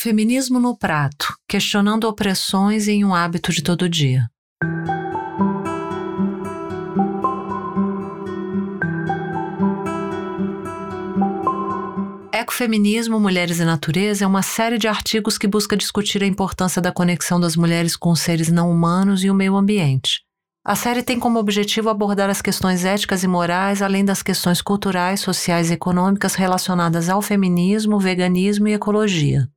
Feminismo no prato, questionando opressões em um hábito de todo dia. Ecofeminismo, Mulheres e Natureza é uma série de artigos que busca discutir a importância da conexão das mulheres com os seres não humanos e o meio ambiente. A série tem como objetivo abordar as questões éticas e morais, além das questões culturais, sociais e econômicas relacionadas ao feminismo, veganismo e ecologia.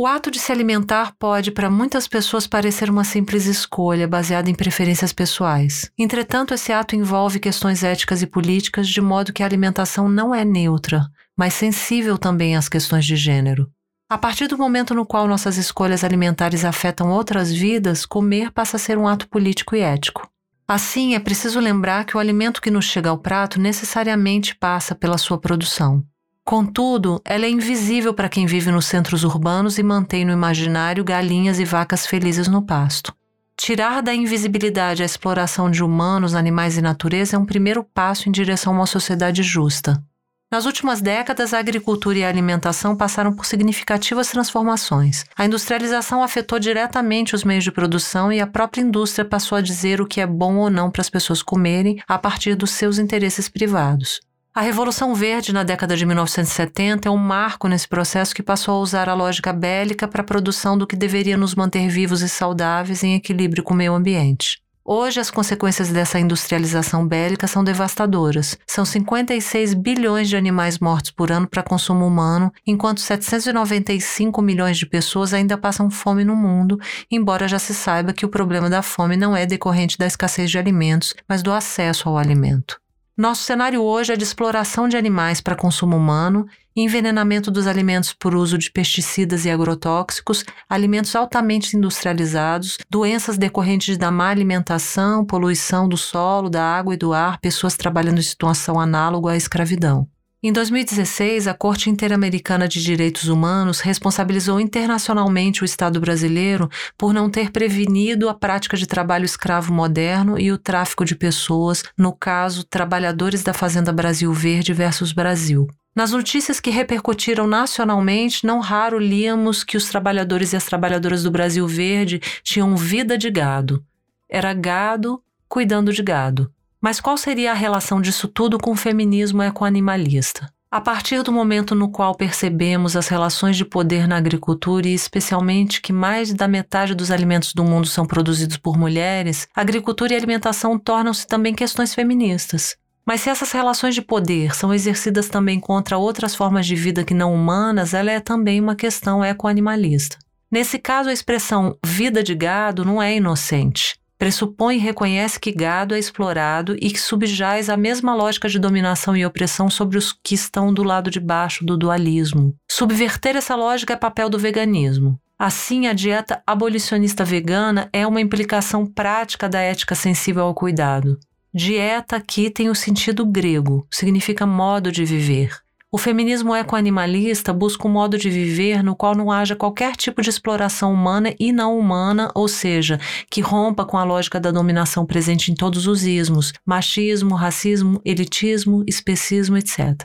O ato de se alimentar pode, para muitas pessoas, parecer uma simples escolha baseada em preferências pessoais. Entretanto, esse ato envolve questões éticas e políticas, de modo que a alimentação não é neutra, mas sensível também às questões de gênero. A partir do momento no qual nossas escolhas alimentares afetam outras vidas, comer passa a ser um ato político e ético. Assim, é preciso lembrar que o alimento que nos chega ao prato necessariamente passa pela sua produção. Contudo, ela é invisível para quem vive nos centros urbanos e mantém no imaginário galinhas e vacas felizes no pasto. Tirar da invisibilidade a exploração de humanos, animais e natureza é um primeiro passo em direção a uma sociedade justa. Nas últimas décadas, a agricultura e a alimentação passaram por significativas transformações. A industrialização afetou diretamente os meios de produção e a própria indústria passou a dizer o que é bom ou não para as pessoas comerem a partir dos seus interesses privados. A Revolução Verde na década de 1970 é um marco nesse processo que passou a usar a lógica bélica para a produção do que deveria nos manter vivos e saudáveis em equilíbrio com o meio ambiente. Hoje, as consequências dessa industrialização bélica são devastadoras. São 56 bilhões de animais mortos por ano para consumo humano, enquanto 795 milhões de pessoas ainda passam fome no mundo, embora já se saiba que o problema da fome não é decorrente da escassez de alimentos, mas do acesso ao alimento. Nosso cenário hoje é de exploração de animais para consumo humano, envenenamento dos alimentos por uso de pesticidas e agrotóxicos, alimentos altamente industrializados, doenças decorrentes da má alimentação, poluição do solo, da água e do ar, pessoas trabalhando em situação análoga à escravidão. Em 2016, a Corte Interamericana de Direitos Humanos responsabilizou internacionalmente o Estado brasileiro por não ter prevenido a prática de trabalho escravo moderno e o tráfico de pessoas, no caso, Trabalhadores da Fazenda Brasil Verde versus Brasil. Nas notícias que repercutiram nacionalmente, não raro líamos que os trabalhadores e as trabalhadoras do Brasil Verde tinham vida de gado. Era gado cuidando de gado. Mas qual seria a relação disso tudo com o feminismo ecoanimalista? A partir do momento no qual percebemos as relações de poder na agricultura e especialmente que mais da metade dos alimentos do mundo são produzidos por mulheres, agricultura e alimentação tornam-se também questões feministas. Mas se essas relações de poder são exercidas também contra outras formas de vida que não humanas, ela é também uma questão ecoanimalista. Nesse caso, a expressão vida de gado não é inocente pressupõe e reconhece que gado é explorado e que subjaz a mesma lógica de dominação e opressão sobre os que estão do lado de baixo do dualismo. Subverter essa lógica é papel do veganismo. Assim, a dieta abolicionista vegana é uma implicação prática da ética sensível ao cuidado. Dieta aqui tem o sentido grego, significa modo de viver. O feminismo ecoanimalista busca um modo de viver no qual não haja qualquer tipo de exploração humana e não humana, ou seja, que rompa com a lógica da dominação presente em todos os ismos: machismo, racismo, elitismo, especismo, etc.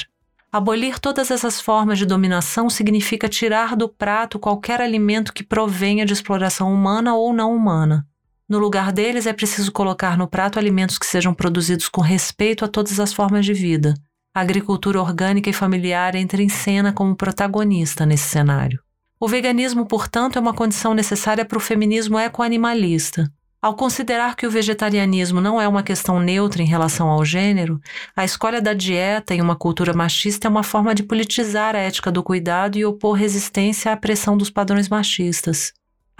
Abolir todas essas formas de dominação significa tirar do prato qualquer alimento que provenha de exploração humana ou não humana. No lugar deles, é preciso colocar no prato alimentos que sejam produzidos com respeito a todas as formas de vida. A agricultura orgânica e familiar entra em cena como protagonista nesse cenário. O veganismo, portanto, é uma condição necessária para o feminismo ecoanimalista. Ao considerar que o vegetarianismo não é uma questão neutra em relação ao gênero, a escolha da dieta em uma cultura machista é uma forma de politizar a ética do cuidado e opor resistência à pressão dos padrões machistas.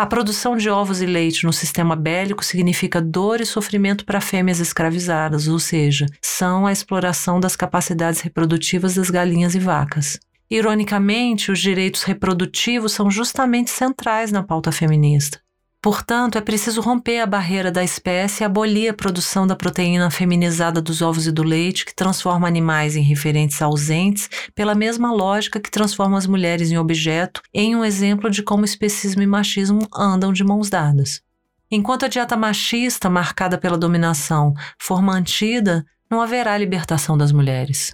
A produção de ovos e leite no sistema bélico significa dor e sofrimento para fêmeas escravizadas, ou seja, são a exploração das capacidades reprodutivas das galinhas e vacas. Ironicamente, os direitos reprodutivos são justamente centrais na pauta feminista. Portanto, é preciso romper a barreira da espécie e abolir a produção da proteína feminizada dos ovos e do leite, que transforma animais em referentes ausentes, pela mesma lógica que transforma as mulheres em objeto, em um exemplo de como especismo e machismo andam de mãos dadas. Enquanto a dieta machista, marcada pela dominação, for mantida, não haverá libertação das mulheres.